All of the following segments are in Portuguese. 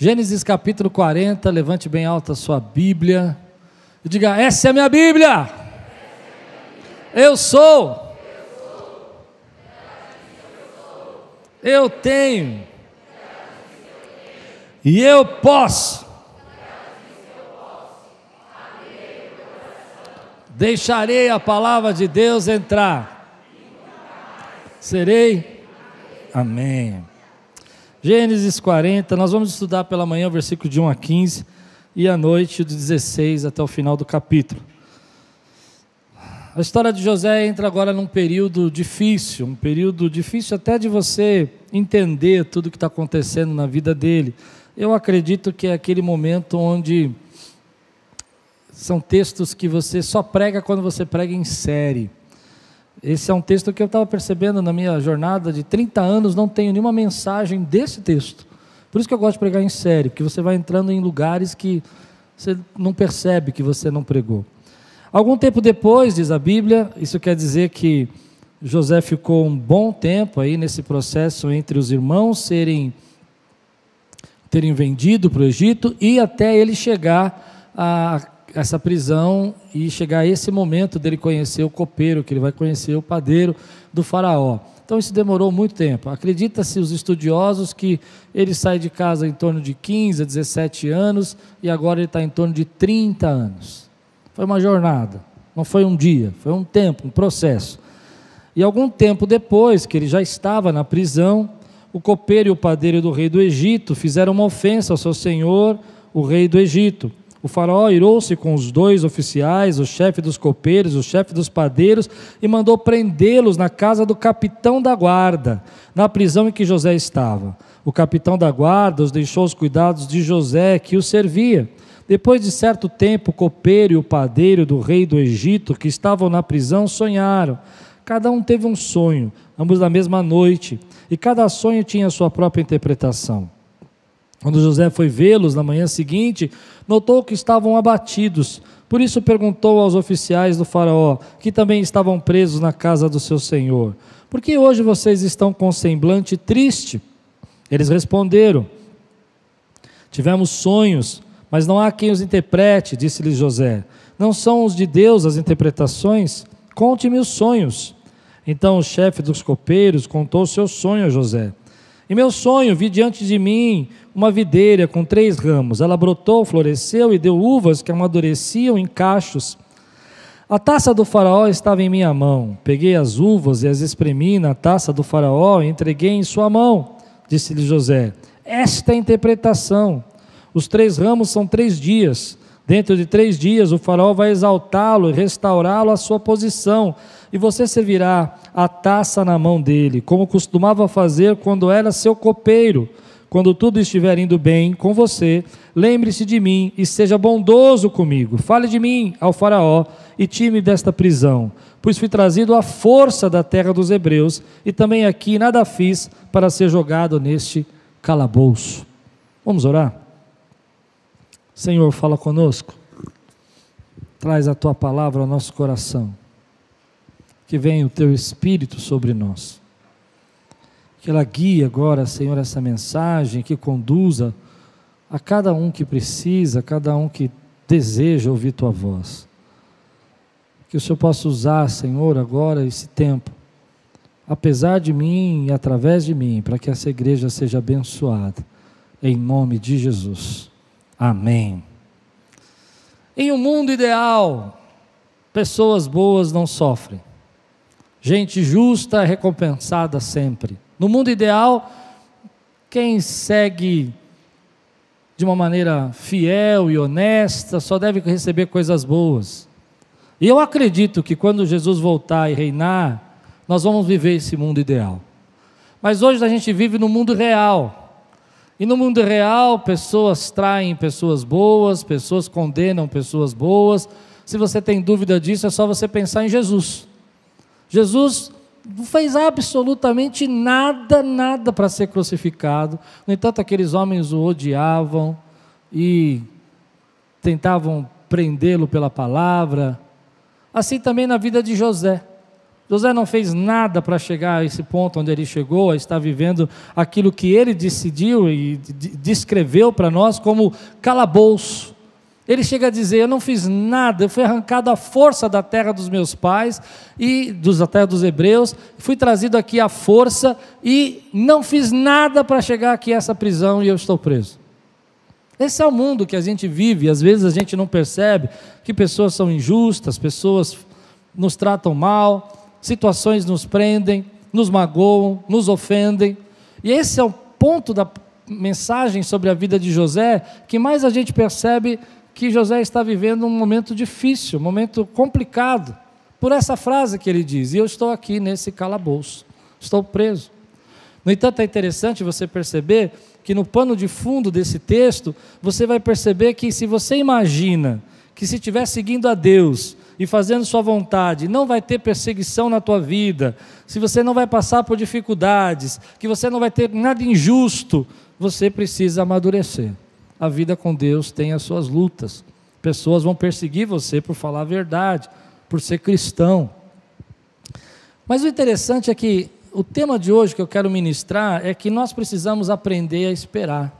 Gênesis capítulo 40, levante bem alta a sua Bíblia e diga: Essa é a minha Bíblia. Eu sou. Eu tenho. E eu posso. Deixarei a palavra de Deus entrar. Serei. Amém. Gênesis 40, nós vamos estudar pela manhã o versículo de 1 a 15 e à noite do 16 até o final do capítulo. A história de José entra agora num período difícil, um período difícil até de você entender tudo o que está acontecendo na vida dele. Eu acredito que é aquele momento onde são textos que você só prega quando você prega em série. Esse é um texto que eu estava percebendo na minha jornada de 30 anos, não tenho nenhuma mensagem desse texto. Por isso que eu gosto de pregar em série, porque você vai entrando em lugares que você não percebe que você não pregou. Algum tempo depois, diz a Bíblia, isso quer dizer que José ficou um bom tempo aí nesse processo entre os irmãos serem terem vendido para o Egito e até ele chegar a essa prisão e chegar a esse momento dele conhecer o copeiro, que ele vai conhecer o padeiro do faraó. Então isso demorou muito tempo. Acredita-se os estudiosos que ele sai de casa em torno de 15 a 17 anos e agora ele está em torno de 30 anos. Foi uma jornada, não foi um dia, foi um tempo, um processo. E algum tempo depois, que ele já estava na prisão, o copeiro e o padeiro do rei do Egito fizeram uma ofensa ao seu senhor, o rei do Egito. O faraó irou-se com os dois oficiais, o chefe dos copeiros, o chefe dos padeiros, e mandou prendê-los na casa do capitão da guarda, na prisão em que José estava. O capitão da guarda os deixou os cuidados de José, que o servia. Depois de certo tempo, o copeiro e o padeiro do rei do Egito, que estavam na prisão, sonharam. Cada um teve um sonho, ambos na mesma noite, e cada sonho tinha sua própria interpretação. Quando José foi vê-los na manhã seguinte, notou que estavam abatidos. Por isso perguntou aos oficiais do Faraó, que também estavam presos na casa do seu senhor: Por que hoje vocês estão com semblante triste? Eles responderam: Tivemos sonhos, mas não há quem os interprete, disse-lhes José. Não são os de Deus as interpretações? Conte-me os sonhos. Então o chefe dos copeiros contou seu sonho a José. Em meu sonho, vi diante de mim uma videira com três ramos. Ela brotou, floresceu e deu uvas que amadureciam em cachos. A taça do faraó estava em minha mão. Peguei as uvas e as espremi na taça do faraó e entreguei em sua mão. Disse-lhe José: Esta é a interpretação. Os três ramos são três dias. Dentro de três dias, o faraó vai exaltá-lo e restaurá-lo à sua posição, e você servirá a taça na mão dele, como costumava fazer quando era seu copeiro. Quando tudo estiver indo bem com você, lembre-se de mim e seja bondoso comigo. Fale de mim ao Faraó e time desta prisão, pois fui trazido à força da terra dos hebreus e também aqui nada fiz para ser jogado neste calabouço. Vamos orar? Senhor, fala conosco. Traz a tua palavra ao nosso coração. Que venha o teu espírito sobre nós. Que ela guie agora, Senhor, essa mensagem, que conduza a cada um que precisa, a cada um que deseja ouvir tua voz. Que o Senhor possa usar, Senhor, agora esse tempo, apesar de mim e através de mim, para que essa igreja seja abençoada. Em nome de Jesus. Amém. Em um mundo ideal, pessoas boas não sofrem. Gente justa é recompensada sempre. No mundo ideal, quem segue de uma maneira fiel e honesta só deve receber coisas boas. E eu acredito que quando Jesus voltar e reinar, nós vamos viver esse mundo ideal. Mas hoje a gente vive no mundo real. E no mundo real, pessoas traem pessoas boas, pessoas condenam pessoas boas. Se você tem dúvida disso, é só você pensar em Jesus. Jesus não fez absolutamente nada, nada para ser crucificado. No entanto, aqueles homens o odiavam e tentavam prendê-lo pela palavra. Assim também na vida de José. José não fez nada para chegar a esse ponto onde ele chegou, a estar vivendo aquilo que ele decidiu e descreveu para nós como calabouço. Ele chega a dizer: Eu não fiz nada, eu fui arrancado à força da terra dos meus pais e dos, da terra dos hebreus, fui trazido aqui à força e não fiz nada para chegar aqui a essa prisão e eu estou preso. Esse é o mundo que a gente vive, às vezes a gente não percebe que pessoas são injustas, pessoas nos tratam mal, situações nos prendem, nos magoam, nos ofendem. E esse é o ponto da mensagem sobre a vida de José que mais a gente percebe que José está vivendo um momento difícil, um momento complicado, por essa frase que ele diz: eu estou aqui nesse calabouço, estou preso. No entanto, é interessante você perceber que no pano de fundo desse texto, você vai perceber que se você imagina que se estiver seguindo a Deus, e fazendo sua vontade, não vai ter perseguição na tua vida, se você não vai passar por dificuldades, que você não vai ter nada injusto, você precisa amadurecer. A vida com Deus tem as suas lutas. Pessoas vão perseguir você por falar a verdade, por ser cristão. Mas o interessante é que o tema de hoje que eu quero ministrar é que nós precisamos aprender a esperar.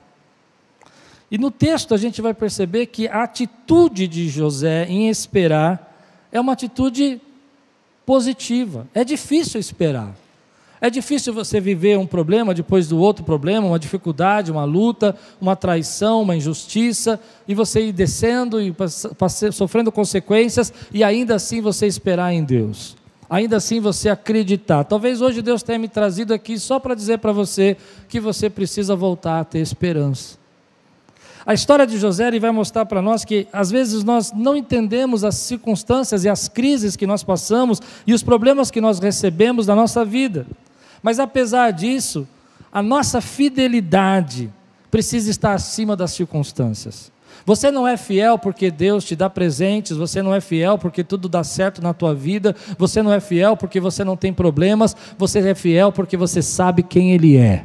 E no texto a gente vai perceber que a atitude de José em esperar é uma atitude positiva. É difícil esperar. É difícil você viver um problema depois do outro problema, uma dificuldade, uma luta, uma traição, uma injustiça, e você ir descendo e sofrendo consequências, e ainda assim você esperar em Deus. Ainda assim você acreditar. Talvez hoje Deus tenha me trazido aqui só para dizer para você que você precisa voltar a ter esperança. A história de José vai mostrar para nós que às vezes nós não entendemos as circunstâncias e as crises que nós passamos e os problemas que nós recebemos na nossa vida. Mas apesar disso, a nossa fidelidade precisa estar acima das circunstâncias. Você não é fiel porque Deus te dá presentes, você não é fiel porque tudo dá certo na tua vida, você não é fiel porque você não tem problemas, você é fiel porque você sabe quem Ele é,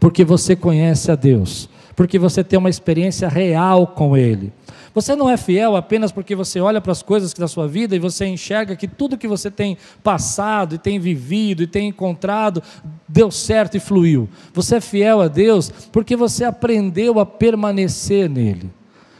porque você conhece a Deus porque você tem uma experiência real com Ele. Você não é fiel apenas porque você olha para as coisas da sua vida e você enxerga que tudo que você tem passado e tem vivido e tem encontrado deu certo e fluiu. Você é fiel a Deus porque você aprendeu a permanecer nele.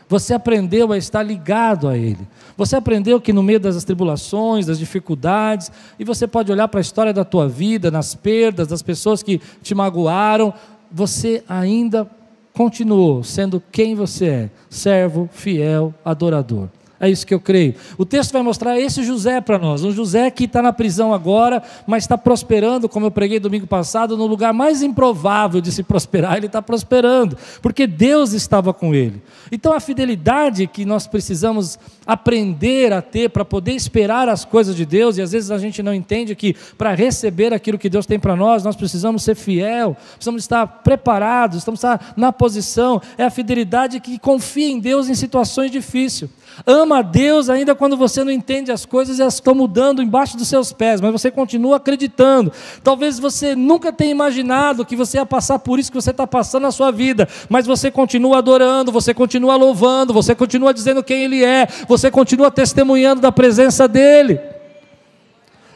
Você aprendeu a estar ligado a Ele. Você aprendeu que no meio das tribulações, das dificuldades, e você pode olhar para a história da tua vida, nas perdas, das pessoas que te magoaram, você ainda continuou sendo quem você é: servo, fiel, adorador. É isso que eu creio. O texto vai mostrar esse José para nós, um José que está na prisão agora, mas está prosperando, como eu preguei domingo passado, no lugar mais improvável de se prosperar, ele está prosperando, porque Deus estava com ele. Então a fidelidade que nós precisamos aprender a ter para poder esperar as coisas de Deus, e às vezes a gente não entende que para receber aquilo que Deus tem para nós, nós precisamos ser fiel, precisamos estar preparados, estamos estar na posição, é a fidelidade que confia em Deus em situações difíceis. Ama a Deus ainda quando você não entende as coisas e elas estão mudando embaixo dos seus pés, mas você continua acreditando. Talvez você nunca tenha imaginado que você ia passar por isso que você está passando na sua vida, mas você continua adorando, você continua louvando, você continua dizendo quem Ele é, você continua testemunhando da presença dEle.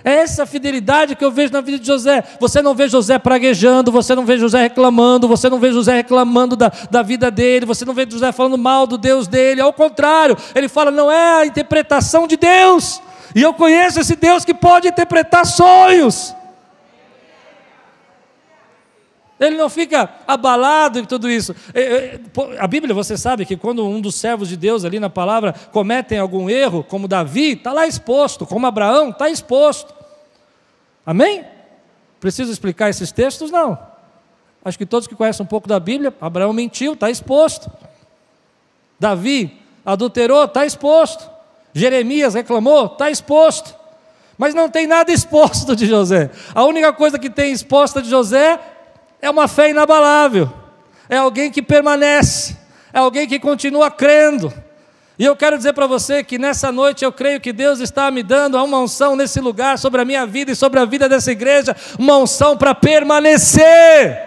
É essa fidelidade que eu vejo na vida de José. Você não vê José praguejando, você não vê José reclamando, você não vê José reclamando da, da vida dele, você não vê José falando mal do Deus dele. Ao contrário, ele fala: não é a interpretação de Deus. E eu conheço esse Deus que pode interpretar sonhos. Ele não fica abalado em tudo isso. É, é, a Bíblia, você sabe que quando um dos servos de Deus ali na palavra cometem algum erro, como Davi, está lá exposto, como Abraão, está exposto. Amém? Preciso explicar esses textos? Não. Acho que todos que conhecem um pouco da Bíblia, Abraão mentiu, está exposto. Davi adulterou, está exposto. Jeremias reclamou, está exposto. Mas não tem nada exposto de José. A única coisa que tem exposta de José é uma fé inabalável, é alguém que permanece, é alguém que continua crendo. E eu quero dizer para você que nessa noite eu creio que Deus está me dando uma unção nesse lugar sobre a minha vida e sobre a vida dessa igreja, uma unção para permanecer.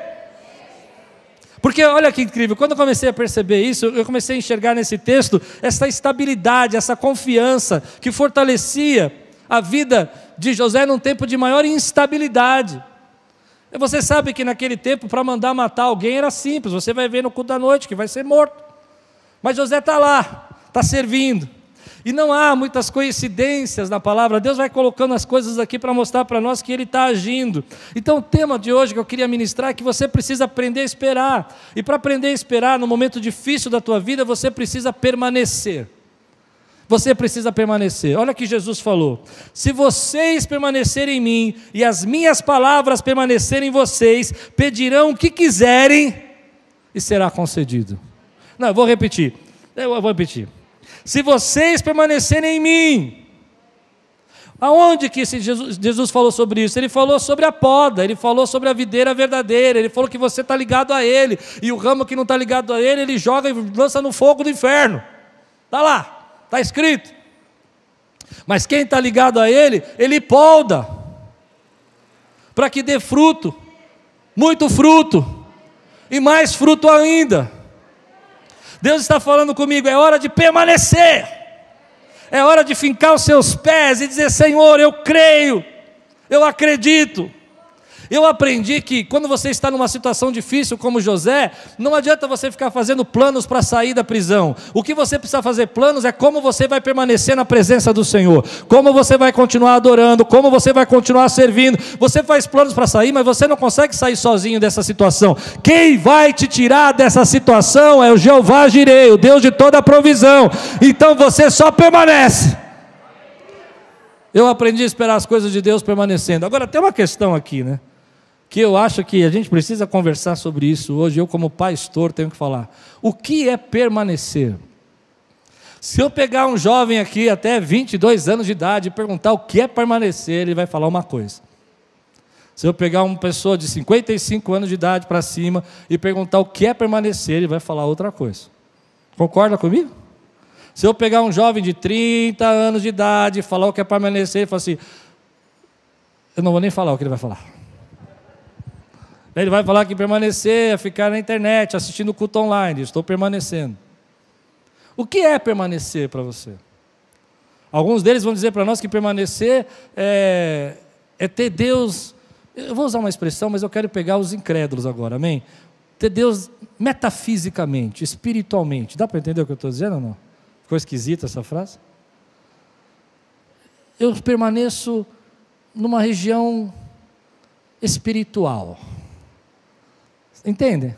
Porque olha que incrível, quando eu comecei a perceber isso, eu comecei a enxergar nesse texto essa estabilidade, essa confiança que fortalecia a vida de José num tempo de maior instabilidade. Você sabe que naquele tempo, para mandar matar alguém era simples, você vai ver no culto da noite que vai ser morto. Mas José está lá, está servindo. E não há muitas coincidências na palavra, Deus vai colocando as coisas aqui para mostrar para nós que Ele está agindo. Então, o tema de hoje que eu queria ministrar é que você precisa aprender a esperar. E para aprender a esperar no momento difícil da tua vida, você precisa permanecer. Você precisa permanecer. Olha que Jesus falou: Se vocês permanecerem em mim e as minhas palavras permanecerem em vocês, pedirão o que quiserem e será concedido. Não, eu vou repetir. Eu vou repetir. Se vocês permanecerem em mim, Aonde que Jesus, Jesus, falou sobre isso? Ele falou sobre a poda, ele falou sobre a videira verdadeira, ele falou que você está ligado a ele, e o ramo que não está ligado a ele, ele joga e lança no fogo do inferno. Está lá, está escrito. Mas quem está ligado a ele, ele polda, para que dê fruto, muito fruto, e mais fruto ainda. Deus está falando comigo, é hora de permanecer, é hora de fincar os seus pés e dizer: Senhor, eu creio, eu acredito, eu aprendi que quando você está numa situação difícil como José, não adianta você ficar fazendo planos para sair da prisão. O que você precisa fazer planos é como você vai permanecer na presença do Senhor, como você vai continuar adorando, como você vai continuar servindo. Você faz planos para sair, mas você não consegue sair sozinho dessa situação. Quem vai te tirar dessa situação é o Jeová Jirei, o Deus de toda a provisão. Então você só permanece. Eu aprendi a esperar as coisas de Deus permanecendo. Agora tem uma questão aqui, né? Que eu acho que a gente precisa conversar sobre isso hoje. Eu, como pastor, tenho que falar. O que é permanecer? Se eu pegar um jovem aqui até 22 anos de idade e perguntar o que é permanecer, ele vai falar uma coisa. Se eu pegar uma pessoa de 55 anos de idade para cima e perguntar o que é permanecer, ele vai falar outra coisa. Concorda comigo? Se eu pegar um jovem de 30 anos de idade e falar o que é permanecer, ele fala assim: eu não vou nem falar o que ele vai falar. Ele vai falar que permanecer é ficar na internet, assistindo o culto online. Estou permanecendo. O que é permanecer para você? Alguns deles vão dizer para nós que permanecer é, é ter Deus. Eu vou usar uma expressão, mas eu quero pegar os incrédulos agora, amém? Ter Deus metafisicamente, espiritualmente. Dá para entender o que eu estou dizendo ou não? Ficou esquisita essa frase? Eu permaneço numa região espiritual. Entende?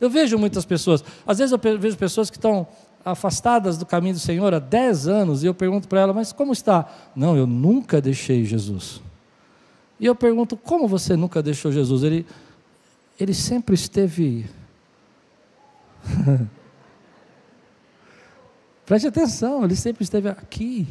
Eu vejo muitas pessoas, às vezes eu vejo pessoas que estão afastadas do caminho do Senhor há 10 anos, e eu pergunto para ela, mas como está? Não, eu nunca deixei Jesus. E eu pergunto, como você nunca deixou Jesus? Ele, ele sempre esteve. Preste atenção, ele sempre esteve aqui.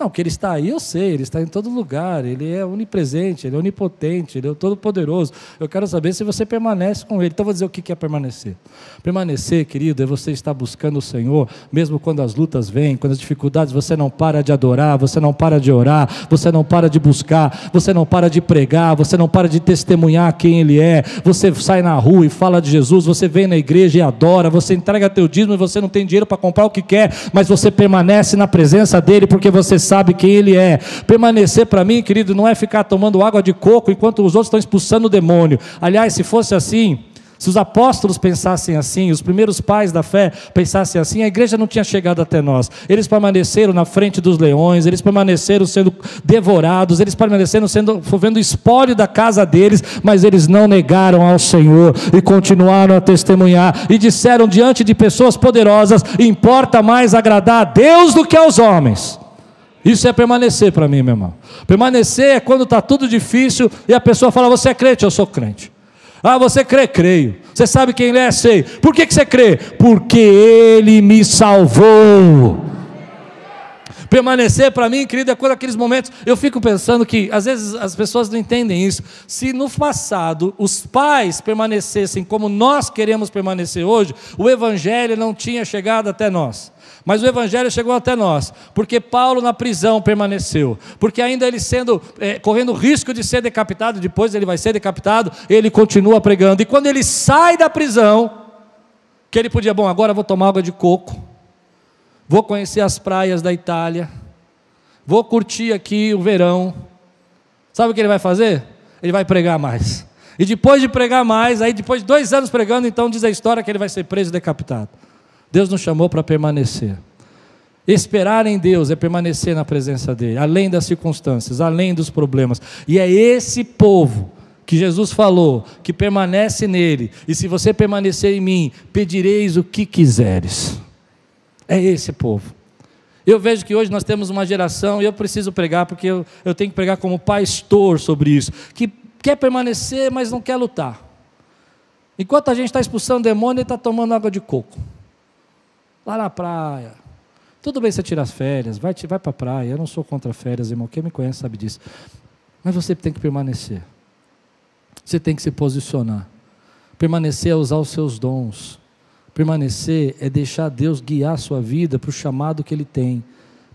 Não, que ele está aí, eu sei, ele está em todo lugar, ele é onipresente, ele é onipotente, ele é todo-poderoso. Eu quero saber se você permanece com ele. Então, vou dizer o que é permanecer. Permanecer, querido, é você estar buscando o Senhor, mesmo quando as lutas vêm, quando as dificuldades, você não para de adorar, você não para de orar, você não para de buscar, você não para de pregar, você não para de testemunhar quem Ele é. Você sai na rua e fala de Jesus, você vem na igreja e adora, você entrega teu dízimo e você não tem dinheiro para comprar o que quer, mas você permanece na presença dEle porque você sabe quem Ele é. Permanecer para mim, querido, não é ficar tomando água de coco enquanto os outros estão expulsando o demônio. Aliás, se fosse assim, se os apóstolos pensassem assim, os primeiros pais da fé pensassem assim, a igreja não tinha chegado até nós. Eles permaneceram na frente dos leões, eles permaneceram sendo devorados, eles permaneceram sendo vendo espólio da casa deles, mas eles não negaram ao Senhor e continuaram a testemunhar e disseram diante de pessoas poderosas: importa mais agradar a Deus do que aos homens. Isso é permanecer para mim, meu irmão. Permanecer é quando está tudo difícil e a pessoa fala: Você é crente? Eu sou crente. Ah, você crê? Creio. Você sabe quem ele é? Sei. Por que, que você crê? Porque ele me salvou. Permanecer para mim, querido, é quando aqueles momentos. Eu fico pensando que às vezes as pessoas não entendem isso. Se no passado os pais permanecessem como nós queremos permanecer hoje, o Evangelho não tinha chegado até nós. Mas o Evangelho chegou até nós, porque Paulo na prisão permaneceu, porque ainda ele sendo, é, correndo risco de ser decapitado, depois ele vai ser decapitado, ele continua pregando. E quando ele sai da prisão, que ele podia, bom, agora vou tomar água de coco, vou conhecer as praias da Itália, vou curtir aqui o verão. Sabe o que ele vai fazer? Ele vai pregar mais. E depois de pregar mais, aí depois de dois anos pregando, então diz a história que ele vai ser preso e decapitado. Deus nos chamou para permanecer. Esperar em Deus é permanecer na presença dEle, além das circunstâncias, além dos problemas. E é esse povo que Jesus falou, que permanece nele, e se você permanecer em mim, pedireis o que quiseres. É esse povo. Eu vejo que hoje nós temos uma geração, e eu preciso pregar, porque eu, eu tenho que pregar como pastor sobre isso, que quer permanecer, mas não quer lutar. Enquanto a gente está expulsando demônio, ele está tomando água de coco. Lá na praia. Tudo bem você tirar as férias, vai, vai para a praia. Eu não sou contra férias, irmão. Quem me conhece sabe disso. Mas você tem que permanecer. Você tem que se posicionar. Permanecer é usar os seus dons. Permanecer é deixar Deus guiar a sua vida para o chamado que Ele tem.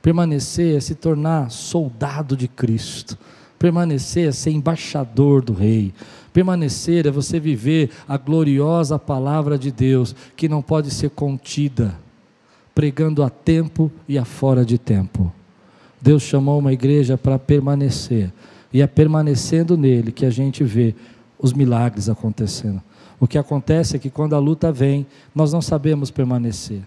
Permanecer é se tornar soldado de Cristo. Permanecer é ser embaixador do Rei. Permanecer é você viver a gloriosa palavra de Deus, que não pode ser contida, pregando a tempo e a fora de tempo. Deus chamou uma igreja para permanecer, e é permanecendo nele que a gente vê os milagres acontecendo. O que acontece é que quando a luta vem, nós não sabemos permanecer.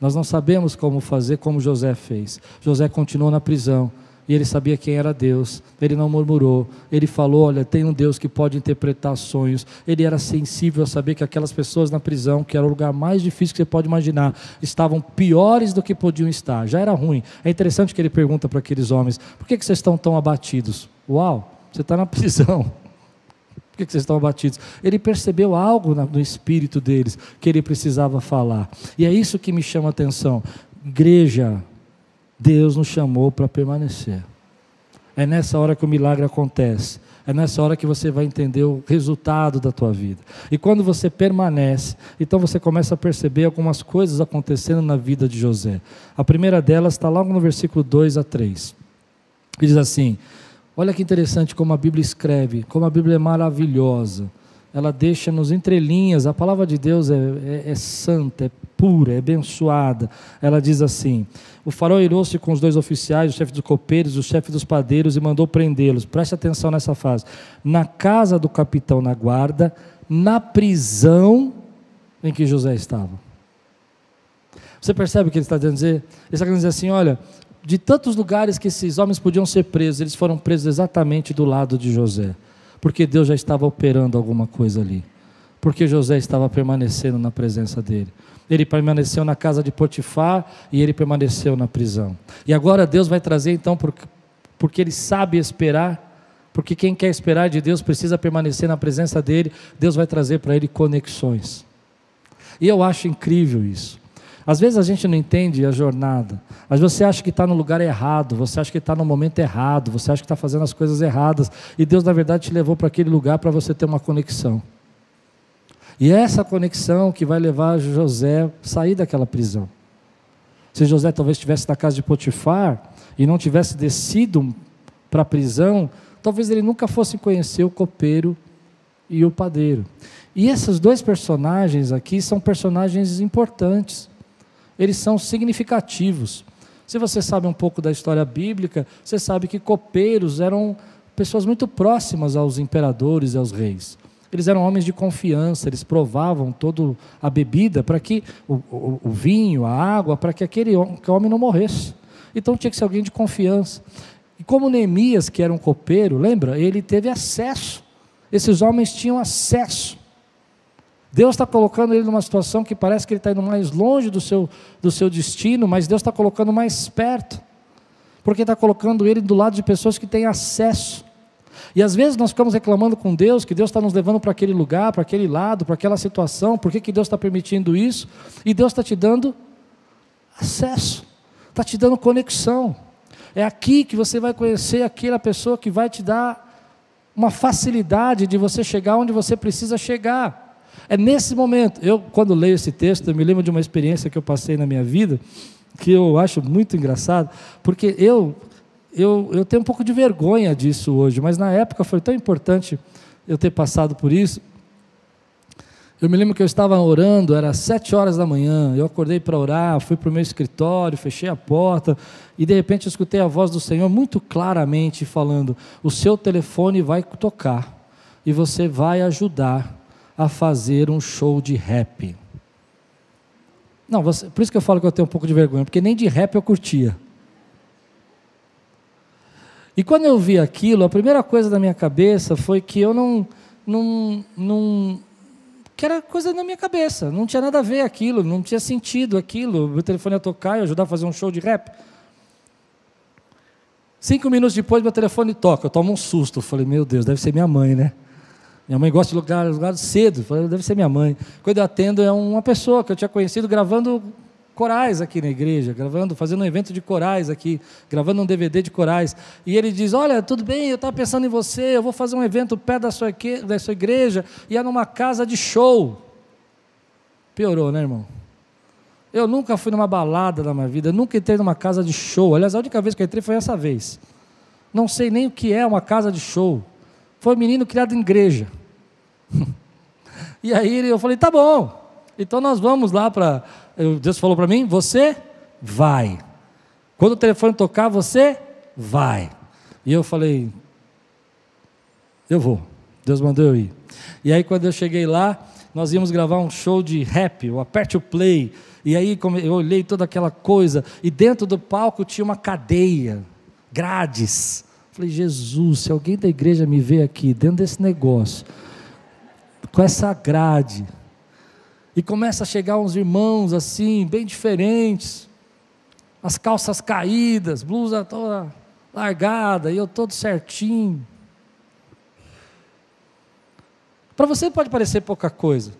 Nós não sabemos como fazer como José fez. José continuou na prisão e ele sabia quem era Deus. Ele não murmurou. Ele falou: Olha, tem um Deus que pode interpretar sonhos. Ele era sensível a saber que aquelas pessoas na prisão, que era o lugar mais difícil que você pode imaginar, estavam piores do que podiam estar. Já era ruim. É interessante que ele pergunta para aqueles homens: Por que, que vocês estão tão abatidos? Uau, você está na prisão. Por que, vocês estão abatidos? Ele percebeu algo no espírito deles que ele precisava falar. E é isso que me chama a atenção. Igreja, Deus nos chamou para permanecer. É nessa hora que o milagre acontece. É nessa hora que você vai entender o resultado da tua vida. E quando você permanece, então você começa a perceber algumas coisas acontecendo na vida de José. A primeira delas está logo no versículo 2 a 3. Que diz assim: Olha que interessante como a Bíblia escreve, como a Bíblia é maravilhosa ela deixa nos entrelinhas, a palavra de Deus é, é, é santa, é pura, é abençoada. Ela diz assim: O faraó irou-se com os dois oficiais, o chefe dos copeiros, o chefe dos padeiros, e mandou prendê-los. Preste atenção nessa fase. Na casa do capitão na guarda, na prisão em que José estava. Você percebe o que ele está dizendo? Ele está querendo dizer assim: olha, de tantos lugares que esses homens podiam ser presos, eles foram presos exatamente do lado de José porque Deus já estava operando alguma coisa ali. Porque José estava permanecendo na presença dele. Ele permaneceu na casa de Potifar e ele permaneceu na prisão. E agora Deus vai trazer então, porque ele sabe esperar, porque quem quer esperar de Deus precisa permanecer na presença dele, Deus vai trazer para ele conexões. E eu acho incrível isso. Às vezes a gente não entende a jornada, mas você acha que está no lugar errado, você acha que está no momento errado, você acha que está fazendo as coisas erradas, e Deus na verdade te levou para aquele lugar para você ter uma conexão. E é essa conexão que vai levar José a sair daquela prisão. Se José talvez estivesse na casa de Potifar e não tivesse descido para a prisão, talvez ele nunca fosse conhecer o copeiro e o padeiro. E esses dois personagens aqui são personagens importantes eles são significativos. Se você sabe um pouco da história bíblica, você sabe que copeiros eram pessoas muito próximas aos imperadores e aos reis. Eles eram homens de confiança, eles provavam toda a bebida para que o, o, o, vinho, a água, para que aquele que homem não morresse. Então tinha que ser alguém de confiança. E como Neemias, que era um copeiro, lembra? Ele teve acesso. Esses homens tinham acesso Deus está colocando ele numa situação que parece que ele está indo mais longe do seu, do seu destino, mas Deus está colocando mais perto, porque está colocando ele do lado de pessoas que têm acesso. E às vezes nós ficamos reclamando com Deus que Deus está nos levando para aquele lugar, para aquele lado, para aquela situação, por que, que Deus está permitindo isso? E Deus está te dando acesso, está te dando conexão. É aqui que você vai conhecer aquela pessoa que vai te dar uma facilidade de você chegar onde você precisa chegar. É nesse momento, eu quando leio esse texto, eu me lembro de uma experiência que eu passei na minha vida, que eu acho muito engraçado, porque eu, eu, eu tenho um pouco de vergonha disso hoje, mas na época foi tão importante eu ter passado por isso. Eu me lembro que eu estava orando, era sete horas da manhã, eu acordei para orar, fui para o meu escritório, fechei a porta, e de repente eu escutei a voz do Senhor muito claramente falando: O seu telefone vai tocar, e você vai ajudar a fazer um show de rap. Não, você, por isso que eu falo que eu tenho um pouco de vergonha, porque nem de rap eu curtia. E quando eu vi aquilo, a primeira coisa da minha cabeça foi que eu não, não, não que era coisa na minha cabeça, não tinha nada a ver aquilo, não tinha sentido aquilo. Meu telefone ia tocar e ajudar a fazer um show de rap. Cinco minutos depois, meu telefone toca, eu tomo um susto. Eu falei, meu Deus, deve ser minha mãe, né? Minha mãe gosta de lugar, lugar cedo. Deve ser minha mãe. Quando eu atendo, é uma pessoa que eu tinha conhecido gravando corais aqui na igreja, gravando, fazendo um evento de corais aqui, gravando um DVD de corais. E ele diz: Olha, tudo bem, eu estava pensando em você, eu vou fazer um evento perto da sua, da sua igreja, e é numa casa de show. Piorou, né, irmão? Eu nunca fui numa balada na minha vida, nunca entrei numa casa de show. Aliás, a única vez que eu entrei foi essa vez. Não sei nem o que é uma casa de show. Foi um menino criado em igreja. e aí eu falei: tá bom, então nós vamos lá para Deus falou para mim: você vai. Quando o telefone tocar, você vai. E eu falei: eu vou. Deus mandou eu ir. E aí, quando eu cheguei lá, nós íamos gravar um show de rap, o Aperte o Play. E aí eu olhei toda aquela coisa, e dentro do palco tinha uma cadeia, grades. Falei, Jesus, se alguém da igreja me vê aqui, dentro desse negócio, com essa grade, e começa a chegar uns irmãos assim, bem diferentes, as calças caídas, blusa toda largada, e eu todo certinho. Para você pode parecer pouca coisa,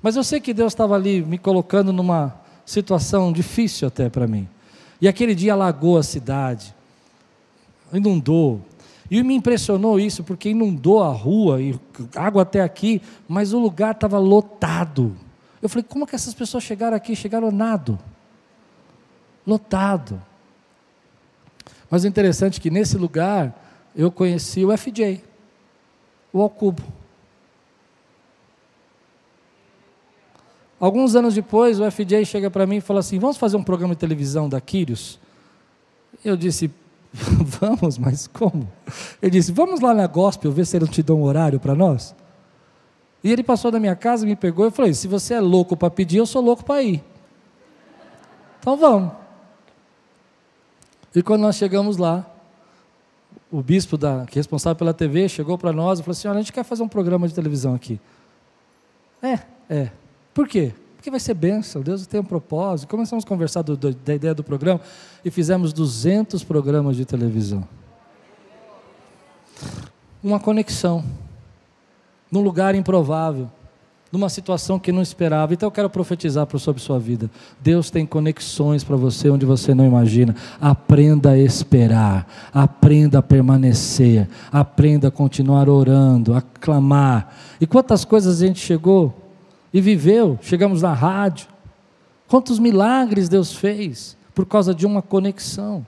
mas eu sei que Deus estava ali me colocando numa situação difícil até para mim. E aquele dia alagou a cidade, inundou. E me impressionou isso, porque inundou a rua, e água até aqui, mas o lugar estava lotado. Eu falei, como que essas pessoas chegaram aqui? Chegaram nado, lotado. Mas o interessante é que nesse lugar eu conheci o FJ, o Alcubo. Alguns anos depois, o FJ chega para mim e fala assim: Vamos fazer um programa de televisão da Quírios? Eu disse: Vamos, mas como? Ele disse: Vamos lá na Gospel ver se eles te dão um horário para nós. E ele passou da minha casa, me pegou e falou: se você é louco para pedir, eu sou louco para ir. Então vamos. E quando nós chegamos lá, o bispo da, que é responsável pela TV chegou para nós e falou assim: Olha, a gente quer fazer um programa de televisão aqui. É, é. Por quê? Porque vai ser bênção, Deus tem um propósito. Começamos a conversar do, do, da ideia do programa e fizemos 200 programas de televisão. Uma conexão num lugar improvável, numa situação que não esperava. Então eu quero profetizar sobre sua vida. Deus tem conexões para você onde você não imagina. Aprenda a esperar, aprenda a permanecer, aprenda a continuar orando, a clamar. E quantas coisas a gente chegou e viveu, chegamos na rádio. Quantos milagres Deus fez por causa de uma conexão.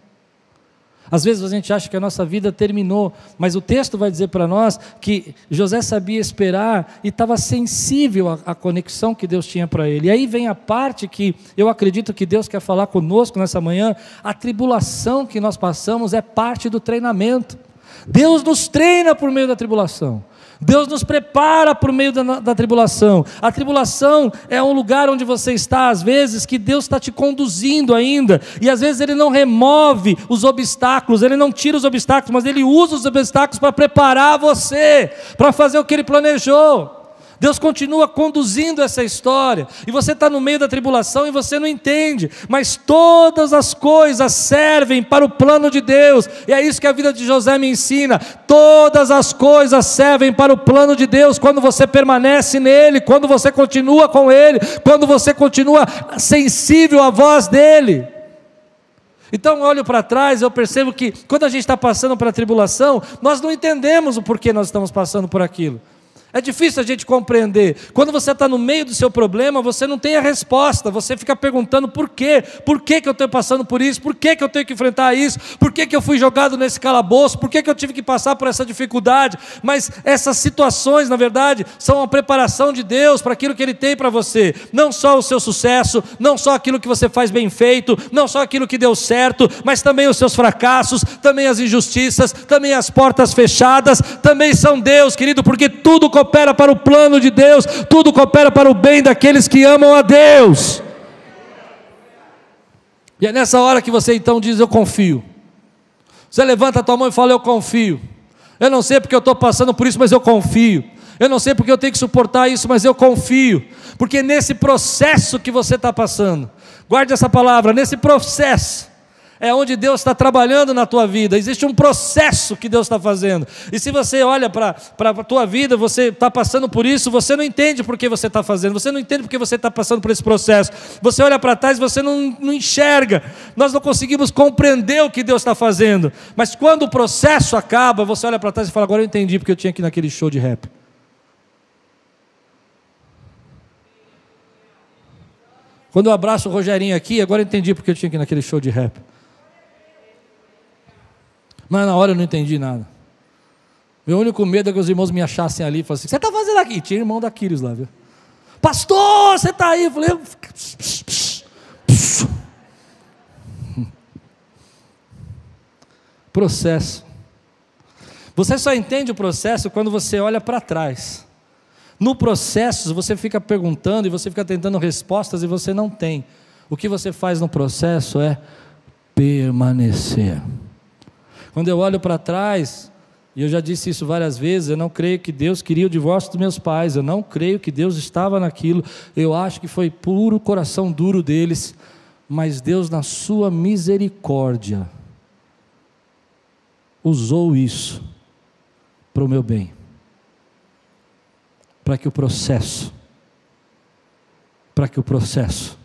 Às vezes a gente acha que a nossa vida terminou, mas o texto vai dizer para nós que José sabia esperar e estava sensível à, à, conexão que Deus tinha para ele. E aí vem a parte que eu acredito que Deus quer falar conosco nessa manhã: a tribulação que nós passamos é parte do treinamento. Deus nos treina por meio da tribulação. Deus nos prepara por meio da, da, tribulação. A tribulação é um lugar onde você está, às vezes, que Deus está te conduzindo ainda, e às vezes Ele não remove os obstáculos, Ele não tira os obstáculos, mas Ele usa os obstáculos para preparar você, para fazer o que Ele planejou. Deus continua conduzindo essa história, e você está no meio da tribulação e você não entende, mas todas as coisas servem para o plano de Deus, e é isso que a vida de José me ensina: todas as coisas servem para o plano de Deus quando você permanece nele, quando você continua com ele, quando você continua sensível à voz dele. Então, olho para trás, eu percebo que quando a gente está passando por a tribulação, nós não entendemos o porquê nós estamos passando por aquilo. É difícil a gente compreender. Quando você está no meio do seu problema, você não tem a resposta. Você fica perguntando por quê? Por que, que eu estou passando por isso? Por que, que eu tenho que enfrentar isso? Por que, que eu fui jogado nesse calabouço? Por que, que eu tive que passar por essa dificuldade? Mas essas situações, na verdade, são uma preparação de Deus para aquilo que Ele tem para você. Não só o seu sucesso, não só aquilo que você faz bem feito, não só aquilo que deu certo, mas também os seus fracassos, também as injustiças, também as portas fechadas, também são Deus, querido, porque tudo coopera para o plano de Deus, tudo coopera para o bem daqueles que amam a Deus. E é nessa hora que você então diz: Eu confio. Você levanta a tua mão e fala: Eu confio. Eu não sei porque eu estou passando por isso, mas eu confio. Eu não sei porque eu tenho que suportar isso, mas eu confio. Porque nesse processo que você está passando, guarde essa palavra, nesse processo, é onde Deus está trabalhando na tua vida. Existe um processo que Deus está fazendo. E se você olha para a tua vida, você está passando por isso, você não entende por que você está fazendo, você não entende por que você está passando por esse processo. Você olha para trás, você não, não enxerga. Nós não conseguimos compreender o que Deus está fazendo. Mas quando o processo acaba, você olha para trás e fala: Agora eu entendi porque eu tinha que ir naquele show de rap. Quando eu abraço o Rogerinho aqui, agora eu entendi porque eu tinha que ir naquele show de rap. Mas na hora eu não entendi nada. Meu único medo é que os irmãos me achassem ali e falassem: Você está fazendo aqui? Tinha irmão da Quírios lá, viu? Pastor, você está aí? Eu falei: pss. Processo. Você só entende o processo quando você olha para trás. No processo, você fica perguntando e você fica tentando respostas e você não tem. O que você faz no processo é permanecer. Quando eu olho para trás, e eu já disse isso várias vezes, eu não creio que Deus queria o divórcio dos meus pais, eu não creio que Deus estava naquilo, eu acho que foi puro coração duro deles, mas Deus, na sua misericórdia, usou isso para o meu bem, para que o processo, para que o processo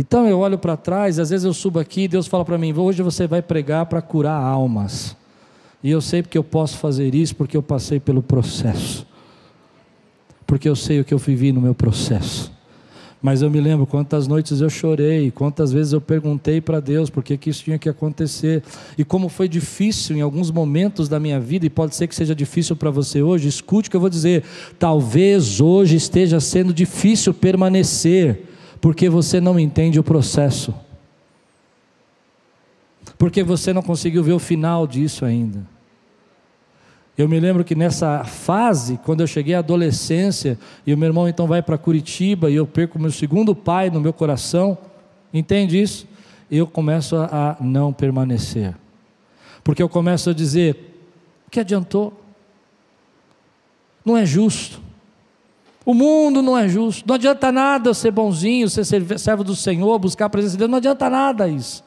então eu olho para trás, às vezes eu subo aqui e Deus fala para mim: hoje você vai pregar para curar almas. E eu sei porque eu posso fazer isso, porque eu passei pelo processo. Porque eu sei o que eu vivi no meu processo. Mas eu me lembro quantas noites eu chorei, quantas vezes eu perguntei para Deus por que, que isso tinha que acontecer, e como foi difícil em alguns momentos da minha vida, e pode ser que seja difícil para você hoje. Escute o que eu vou dizer. Talvez hoje esteja sendo difícil permanecer, porque você não entende o processo. Porque você não conseguiu ver o final disso ainda. Eu me lembro que nessa fase, quando eu cheguei à adolescência, e o meu irmão então vai para Curitiba, e eu perco meu segundo pai no meu coração, entende isso? Eu começo a, a não permanecer. Porque eu começo a dizer: o que adiantou? Não é justo. O mundo não é justo. Não adianta nada ser bonzinho, ser servo do Senhor, buscar a presença de Deus. Não adianta nada isso.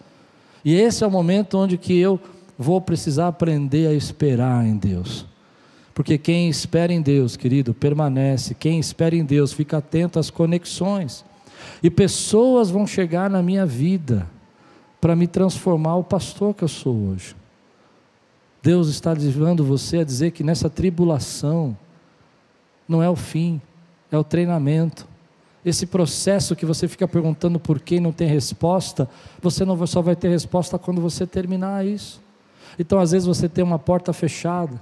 E esse é o momento onde que eu vou precisar aprender a esperar em Deus. Porque quem espera em Deus, querido, permanece. Quem espera em Deus, fica atento às conexões. E pessoas vão chegar na minha vida para me transformar o pastor que eu sou hoje. Deus está levando você a dizer que nessa tribulação não é o fim, é o treinamento. Esse processo que você fica perguntando por quem não tem resposta, você não só vai ter resposta quando você terminar isso. Então, às vezes, você tem uma porta fechada.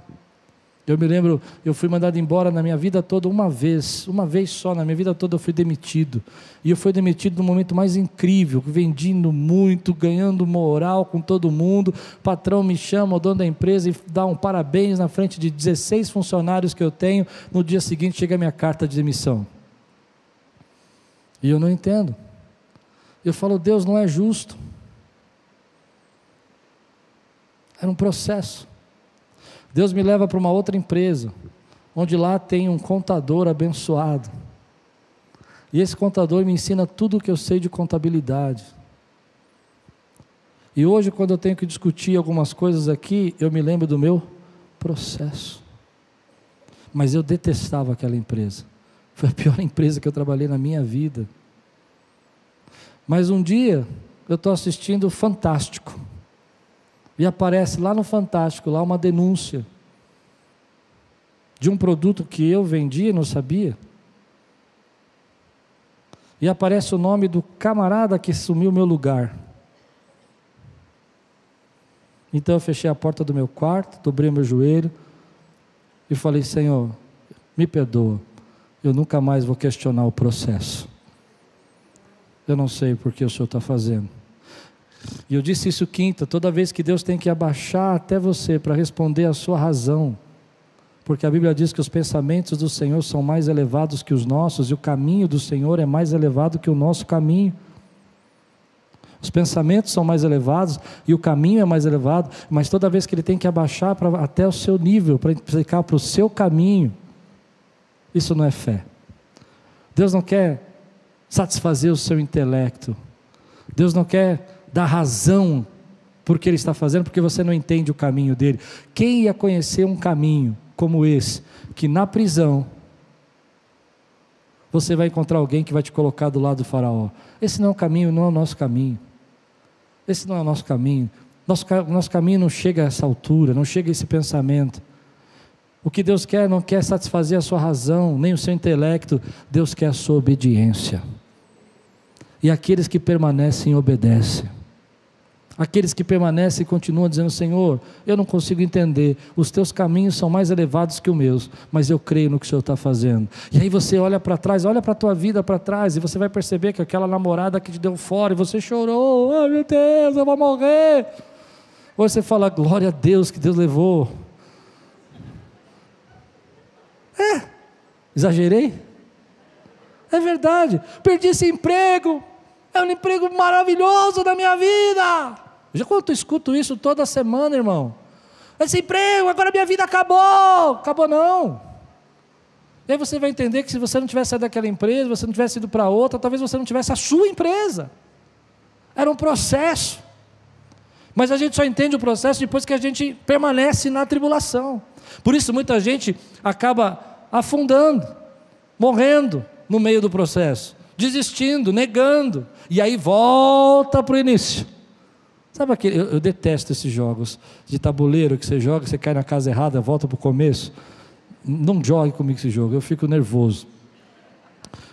Eu me lembro, eu fui mandado embora na minha vida toda uma vez, uma vez só, na minha vida toda eu fui demitido. E eu fui demitido no momento mais incrível, vendendo muito, ganhando moral com todo mundo. O patrão me chama, o dono da empresa, e dá um parabéns na frente de 16 funcionários que eu tenho. No dia seguinte chega a minha carta de demissão. E eu não entendo. Eu falo, Deus não é justo. Era um processo. Deus me leva para uma outra empresa, onde lá tem um contador abençoado. E esse contador me ensina tudo o que eu sei de contabilidade. E hoje, quando eu tenho que discutir algumas coisas aqui, eu me lembro do meu processo. Mas eu detestava aquela empresa. Foi a pior empresa que eu trabalhei na minha vida. Mas um dia, eu estou assistindo Fantástico. E aparece lá no Fantástico, lá uma denúncia de um produto que eu vendia e não sabia. E aparece o nome do camarada que sumiu meu lugar. Então eu fechei a porta do meu quarto, dobrei meu joelho e falei: Senhor, me perdoa, eu nunca mais vou questionar o processo. Eu não sei por que o Senhor está fazendo. E eu disse isso quinta, toda vez que Deus tem que abaixar até você para responder a sua razão, porque a Bíblia diz que os pensamentos do Senhor são mais elevados que os nossos e o caminho do Senhor é mais elevado que o nosso caminho. Os pensamentos são mais elevados e o caminho é mais elevado, mas toda vez que ele tem que abaixar pra, até o seu nível, para explicar para o seu caminho, isso não é fé. Deus não quer satisfazer o seu intelecto, Deus não quer dar razão por que ele está fazendo, porque você não entende o caminho dele. Quem ia conhecer um caminho como esse, que na prisão você vai encontrar alguém que vai te colocar do lado do faraó. Esse não é o caminho, não é o nosso caminho. Esse não é o nosso caminho. Nosso, nosso caminho não chega a essa altura, não chega a esse pensamento. O que Deus quer não quer satisfazer a sua razão, nem o seu intelecto, Deus quer a sua obediência. E aqueles que permanecem obedecem. Aqueles que permanecem e continuam dizendo: Senhor, eu não consigo entender, os teus caminhos são mais elevados que os meus, mas eu creio no que o Senhor está fazendo. E aí você olha para trás, olha para a tua vida para trás, e você vai perceber que aquela namorada que te deu fora, e você chorou: Oh meu Deus, eu vou morrer. Ou você fala: Glória a Deus que Deus levou. É, exagerei? É verdade, perdi esse emprego, é um emprego maravilhoso da minha vida. Já quando eu escuto isso toda semana, irmão. Esse emprego, agora minha vida acabou. Acabou não. E aí você vai entender que se você não tivesse saído daquela empresa, você não tivesse ido para outra, talvez você não tivesse a sua empresa. Era um processo. Mas a gente só entende o processo depois que a gente permanece na tribulação. Por isso muita gente acaba afundando, morrendo no meio do processo desistindo, negando, e aí volta para o início. Sabe aquele, eu, eu, detesto esses jogos de tabuleiro que você joga, você cai na casa errada, volta para o começo. Não jogue comigo esse jogo, eu fico nervoso.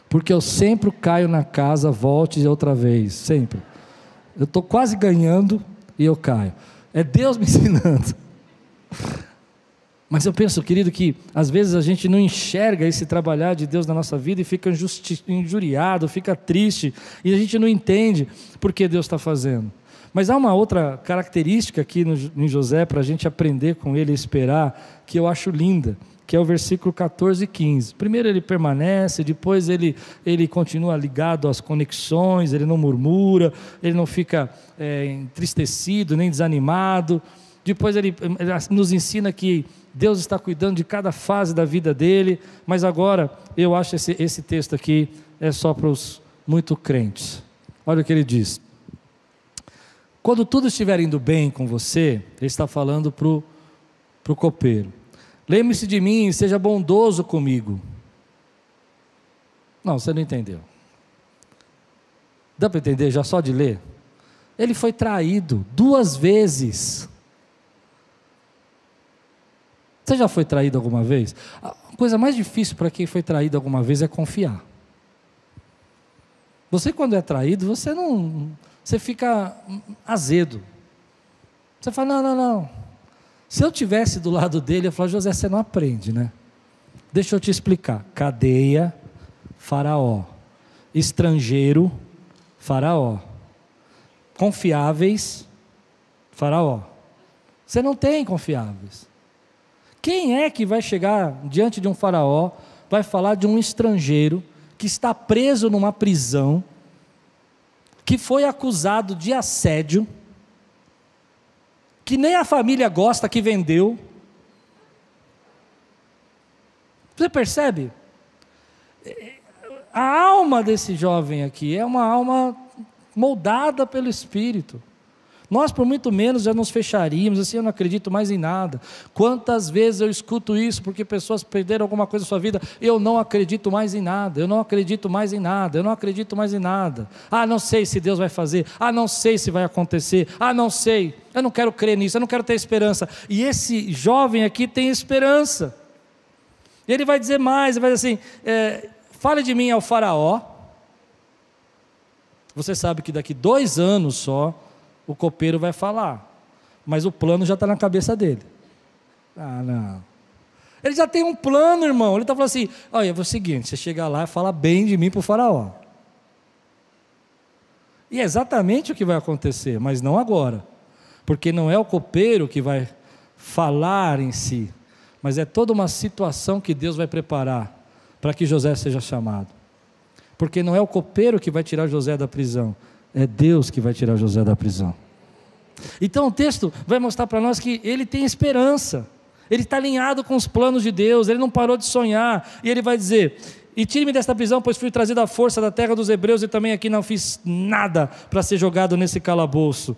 Porque eu sempre caio na casa, volte outra vez, sempre. Eu estou quase ganhando e eu caio. É Deus me ensinando. Mas eu penso, querido, que às vezes a gente não enxerga esse trabalhar de Deus na nossa vida e fica injuriado, fica triste, e a gente não entende por que Deus está fazendo. Mas há uma outra característica aqui no, em José para a gente aprender com ele e esperar, que eu acho linda, que é o versículo 14 e 15. Primeiro ele permanece, depois ele, ele continua ligado às conexões, ele não murmura, ele não fica é, entristecido nem desanimado. Depois ele, ele nos ensina que Deus está cuidando de cada fase da vida dele, mas agora eu acho esse, esse texto aqui é só para os muito crentes. Olha o que ele diz. Quando tudo estiver indo bem com você, ele está falando para o copeiro. Lembre-se de mim, seja bondoso comigo. Não, você não entendeu. Dá para entender já só de ler? Ele foi traído duas vezes. Você já foi traído alguma vez? A coisa mais difícil para quem foi traído alguma vez é confiar. Você quando é traído, você não, você fica azedo. Você fala: "Não, não, não. Se eu tivesse do lado dele, eu falo: "José, você não aprende, né? Deixa eu te explicar. Cadeia, faraó. Estrangeiro, faraó. Confiáveis, faraó. Você não tem confiáveis. Quem é que vai chegar diante de um faraó, vai falar de um estrangeiro que está preso numa prisão, que foi acusado de assédio, que nem a família gosta que vendeu? Você percebe? A alma desse jovem aqui é uma alma moldada pelo Espírito. Nós, por muito menos, já nos fecharíamos, assim, eu não acredito mais em nada. Quantas vezes eu escuto isso porque pessoas perderam alguma coisa na sua vida, eu não acredito mais em nada, eu não acredito mais em nada, eu não acredito mais em nada. Ah, não sei se Deus vai fazer, ah, não sei se vai acontecer, ah, não sei, eu não quero crer nisso, eu não quero ter esperança. E esse jovem aqui tem esperança. Ele vai dizer mais, ele vai dizer assim: é, fale de mim ao Faraó. Você sabe que daqui dois anos só o copeiro vai falar, mas o plano já está na cabeça dele. Ah, não. Ele já tem um plano, irmão. Ele está falando assim: olha, é o seguinte, você chega lá e fala bem de mim para o Faraó. E é exatamente o que vai acontecer, mas não agora. Porque não é o copeiro que vai falar em si, mas é toda uma situação que Deus vai preparar para que José seja chamado. Porque não é o copeiro que vai tirar José da prisão, é Deus que vai tirar José da prisão. Então o texto vai mostrar para nós que ele tem esperança, ele está alinhado com os planos de Deus, ele não parou de sonhar, e ele vai dizer: E tire-me desta prisão, pois fui trazido à força da terra dos hebreus, e também aqui não fiz nada para ser jogado nesse calabouço.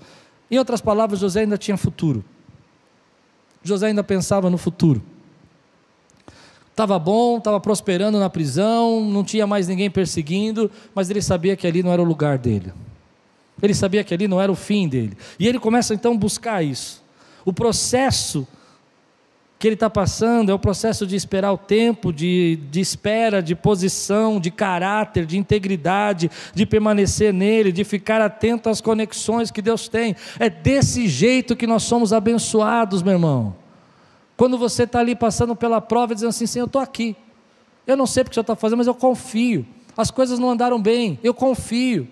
Em outras palavras, José ainda tinha futuro. José ainda pensava no futuro. Estava bom, estava prosperando na prisão, não tinha mais ninguém perseguindo, mas ele sabia que ali não era o lugar dele. Ele sabia que ali não era o fim dele. E ele começa então a buscar isso. O processo que ele está passando é o processo de esperar o tempo, de, de espera, de posição, de caráter, de integridade, de permanecer nele, de ficar atento às conexões que Deus tem. É desse jeito que nós somos abençoados, meu irmão. Quando você está ali passando pela prova, dizendo assim: Senhor, eu estou aqui. Eu não sei porque o Senhor está fazendo, mas eu confio. As coisas não andaram bem, eu confio.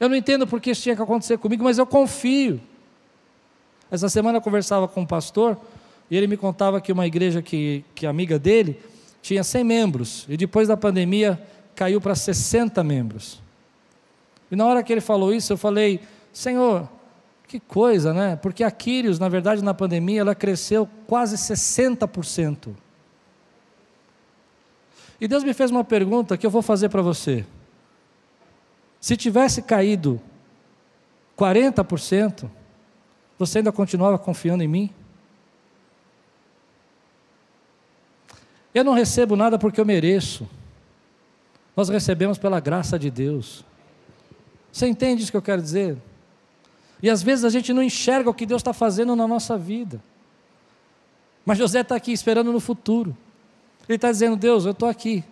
Eu não entendo porque isso tinha que acontecer comigo, mas eu confio. Essa semana eu conversava com um pastor e ele me contava que uma igreja que, que amiga dele tinha 100 membros e depois da pandemia caiu para 60 membros. E na hora que ele falou isso, eu falei: Senhor, que coisa, né? Porque a Quírios, na verdade, na pandemia, ela cresceu quase 60%. E Deus me fez uma pergunta que eu vou fazer para você. Se tivesse caído 40%, você ainda continuava confiando em mim? Eu não recebo nada porque eu mereço. Nós recebemos pela graça de Deus. Você entende isso que eu quero dizer? E às vezes a gente não enxerga o que Deus está fazendo na nossa vida. Mas José está aqui esperando no futuro. Ele está dizendo: Deus, eu estou aqui.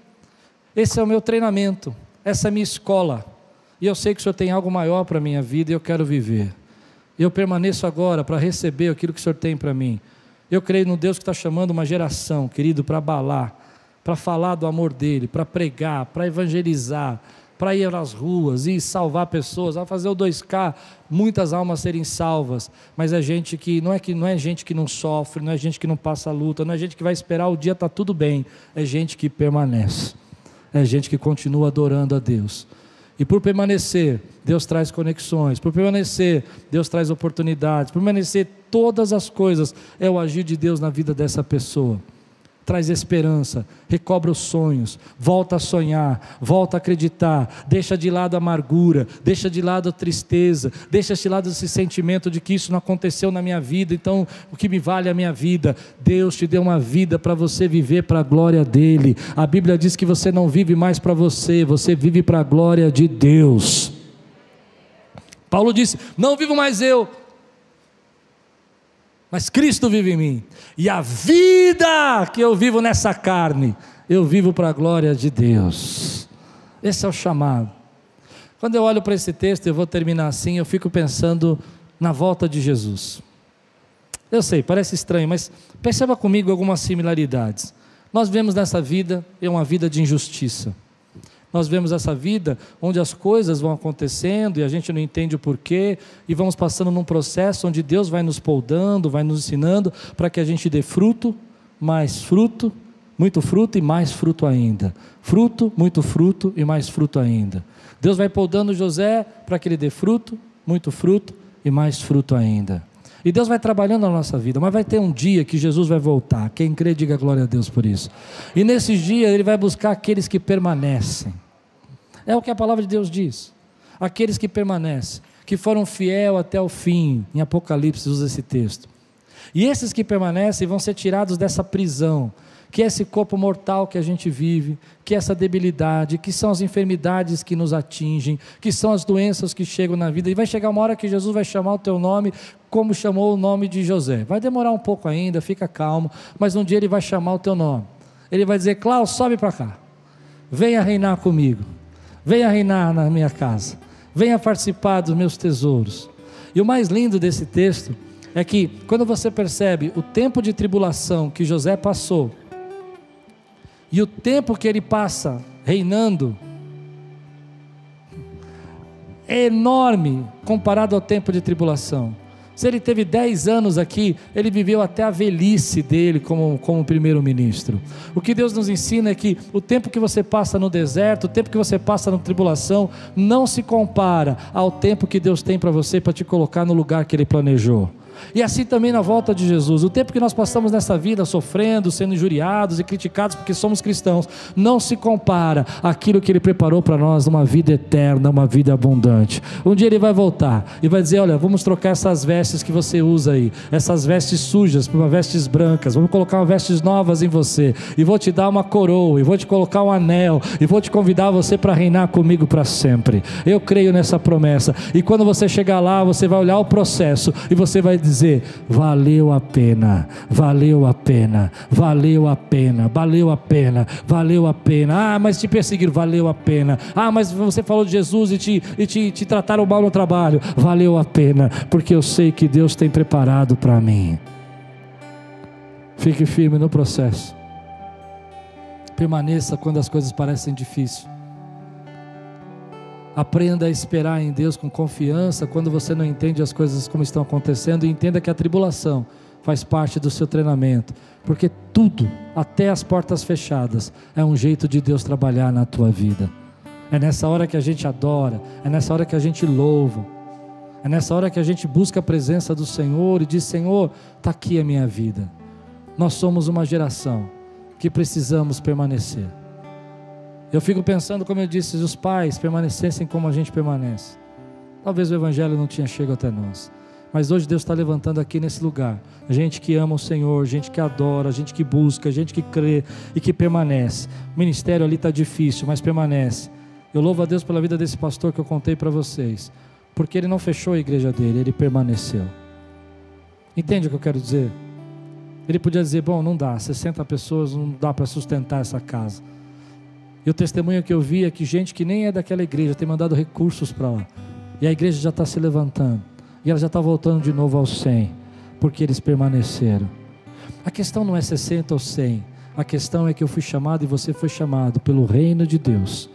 Esse é o meu treinamento. Essa é a minha escola. E eu sei que o Senhor tem algo maior para a minha vida e eu quero viver. Eu permaneço agora para receber aquilo que o Senhor tem para mim. Eu creio no Deus que está chamando uma geração, querido, para abalar, para falar do amor dele, para pregar, para evangelizar, para ir às ruas e salvar pessoas, a fazer o 2K, muitas almas serem salvas, mas é gente que não é que não é gente que não sofre, não é gente que não passa luta, não é gente que vai esperar o dia tá tudo bem, é gente que permanece. É gente que continua adorando a Deus. E por permanecer, Deus traz conexões. Por permanecer, Deus traz oportunidades. Por permanecer, todas as coisas é o agir de Deus na vida dessa pessoa. Traz esperança, recobra os sonhos, volta a sonhar, volta a acreditar, deixa de lado a amargura, deixa de lado a tristeza, deixa de lado esse sentimento de que isso não aconteceu na minha vida, então o que me vale é a minha vida? Deus te deu uma vida para você viver para a glória dele. A Bíblia diz que você não vive mais para você, você vive para a glória de Deus. Paulo disse: Não vivo mais eu, mas Cristo vive em mim. E a vida que eu vivo nessa carne, eu vivo para a glória de Deus. Esse é o chamado. Quando eu olho para esse texto, eu vou terminar assim, eu fico pensando na volta de Jesus. Eu sei, parece estranho, mas perceba comigo algumas similaridades. Nós vemos nessa vida é uma vida de injustiça. Nós vemos essa vida onde as coisas vão acontecendo e a gente não entende o porquê, e vamos passando num processo onde Deus vai nos poldando, vai nos ensinando para que a gente dê fruto, mais fruto, muito fruto e mais fruto ainda. Fruto, muito fruto e mais fruto ainda. Deus vai poldando José para que ele dê fruto, muito fruto e mais fruto ainda. E Deus vai trabalhando na nossa vida, mas vai ter um dia que Jesus vai voltar. Quem crê, diga glória a Deus por isso. E nesses dias ele vai buscar aqueles que permanecem. É o que a palavra de Deus diz. Aqueles que permanecem, que foram fiel até o fim. Em Apocalipse usa esse texto. E esses que permanecem vão ser tirados dessa prisão que é esse corpo mortal que a gente vive, que é essa debilidade, que são as enfermidades que nos atingem, que são as doenças que chegam na vida. E vai chegar uma hora que Jesus vai chamar o teu nome como chamou o nome de José. Vai demorar um pouco ainda, fica calmo, mas um dia ele vai chamar o teu nome. Ele vai dizer: Klaus, sobe para cá, venha reinar comigo, venha reinar na minha casa, venha participar dos meus tesouros. E o mais lindo desse texto é que quando você percebe o tempo de tribulação que José passou e o tempo que ele passa reinando é enorme comparado ao tempo de tribulação. Se ele teve 10 anos aqui, ele viveu até a velhice dele como, como primeiro-ministro. O que Deus nos ensina é que o tempo que você passa no deserto, o tempo que você passa na tribulação, não se compara ao tempo que Deus tem para você para te colocar no lugar que Ele planejou. E assim também na volta de Jesus. O tempo que nós passamos nessa vida sofrendo, sendo injuriados e criticados porque somos cristãos, não se compara àquilo que Ele preparou para nós, uma vida eterna, uma vida abundante. Um dia Ele vai voltar e vai dizer: Olha, vamos trocar essas vestes que você usa aí, essas vestes sujas por vestes brancas, vamos colocar vestes novas em você, e vou te dar uma coroa, e vou te colocar um anel, e vou te convidar você para reinar comigo para sempre. Eu creio nessa promessa. E quando você chegar lá, você vai olhar o processo e você vai dizer: valeu a pena, valeu a pena, valeu a pena, valeu a pena, valeu a pena. Ah, mas te perseguiram, valeu a pena. Ah, mas você falou de Jesus e te, e te, te trataram mal no trabalho, valeu a pena, porque eu sei que Deus tem preparado para mim. Fique firme no processo. Permaneça quando as coisas parecem difíceis. Aprenda a esperar em Deus com confiança quando você não entende as coisas como estão acontecendo e entenda que a tribulação faz parte do seu treinamento, porque tudo, até as portas fechadas, é um jeito de Deus trabalhar na tua vida. É nessa hora que a gente adora, é nessa hora que a gente louva, é nessa hora que a gente busca a presença do Senhor e diz: Senhor, está aqui a minha vida. Nós somos uma geração que precisamos permanecer. Eu fico pensando, como eu disse, se os pais permanecessem como a gente permanece. Talvez o Evangelho não tinha chegado até nós. Mas hoje Deus está levantando aqui nesse lugar. Gente que ama o Senhor, gente que adora, gente que busca, gente que crê e que permanece. O ministério ali está difícil, mas permanece. Eu louvo a Deus pela vida desse pastor que eu contei para vocês. Porque ele não fechou a igreja dele, ele permaneceu. Entende o que eu quero dizer? Ele podia dizer: bom, não dá, 60 pessoas não dá para sustentar essa casa. E o testemunho que eu vi é que gente que nem é daquela igreja tem mandado recursos para lá. E a igreja já está se levantando. E ela já está voltando de novo aos 100. Porque eles permaneceram. A questão não é 60 ou 100. A questão é que eu fui chamado e você foi chamado pelo reino de Deus.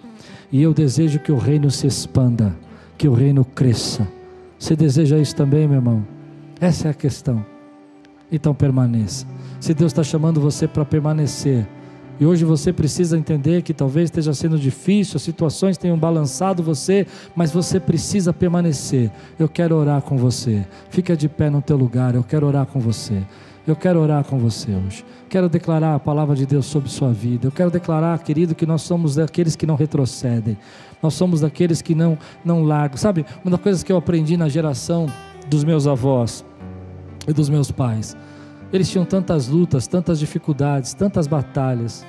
E eu desejo que o reino se expanda. Que o reino cresça. Você deseja isso também, meu irmão? Essa é a questão. Então permaneça. Se Deus está chamando você para permanecer e hoje você precisa entender que talvez esteja sendo difícil, as situações tenham balançado você, mas você precisa permanecer. Eu quero orar com você. Fica de pé no teu lugar, eu quero orar com você. Eu quero orar com você hoje. Quero declarar a palavra de Deus sobre sua vida. Eu quero declarar, querido, que nós somos daqueles que não retrocedem. Nós somos daqueles que não não largam. Sabe, uma das coisas que eu aprendi na geração dos meus avós e dos meus pais eles tinham tantas lutas, tantas dificuldades, tantas batalhas,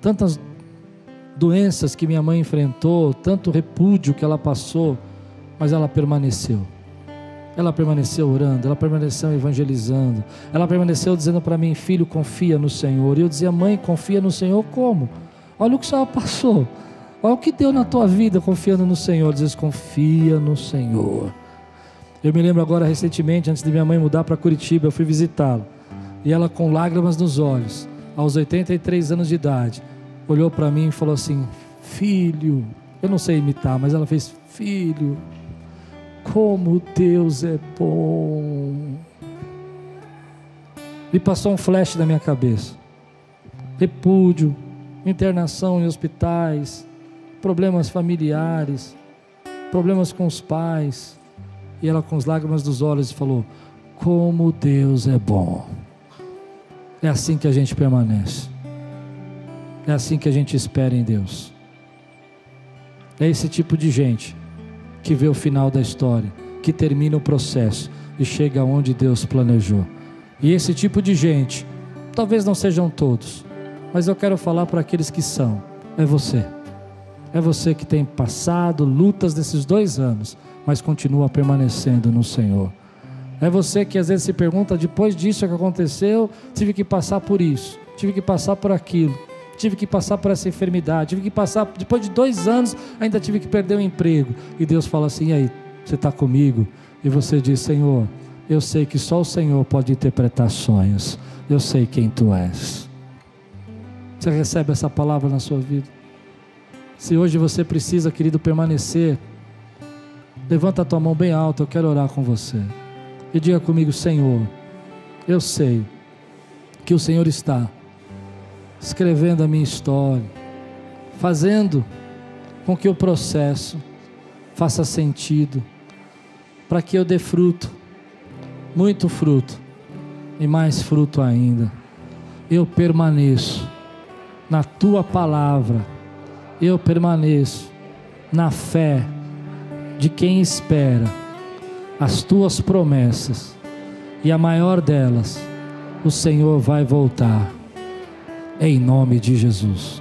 tantas doenças que minha mãe enfrentou, tanto repúdio que ela passou, mas ela permaneceu. Ela permaneceu orando, ela permaneceu evangelizando, ela permaneceu dizendo para mim, filho, confia no Senhor. E eu dizia, mãe, confia no Senhor como? Olha o que ela passou, olha o que deu na tua vida confiando no Senhor. Diz, confia no Senhor. Eu me lembro agora recentemente, antes de minha mãe mudar para Curitiba, eu fui visitá-la. E ela com lágrimas nos olhos, aos 83 anos de idade, olhou para mim e falou assim: "Filho, eu não sei imitar, mas ela fez: "Filho, como Deus é bom". Me passou um flash na minha cabeça. Repúdio, internação em hospitais, problemas familiares, problemas com os pais, e ela, com as lágrimas dos olhos, falou: Como Deus é bom. É assim que a gente permanece. É assim que a gente espera em Deus. É esse tipo de gente que vê o final da história, que termina o processo e chega onde Deus planejou. E esse tipo de gente Talvez não sejam todos, mas eu quero falar para aqueles que são. É você. É você que tem passado lutas nesses dois anos, mas continua permanecendo no Senhor. É você que às vezes se pergunta: depois disso que aconteceu, tive que passar por isso, tive que passar por aquilo, tive que passar por essa enfermidade, tive que passar, depois de dois anos, ainda tive que perder o emprego. E Deus fala assim: e aí, você está comigo? E você diz: Senhor, eu sei que só o Senhor pode interpretar sonhos, eu sei quem tu és. Você recebe essa palavra na sua vida? Se hoje você precisa, querido, permanecer, levanta a tua mão bem alta, eu quero orar com você. E diga comigo, Senhor, eu sei que o Senhor está escrevendo a minha história, fazendo com que o processo faça sentido, para que eu dê fruto, muito fruto e mais fruto ainda. Eu permaneço na tua palavra eu permaneço na fé de quem espera as tuas promessas, e a maior delas, o Senhor vai voltar, em nome de Jesus.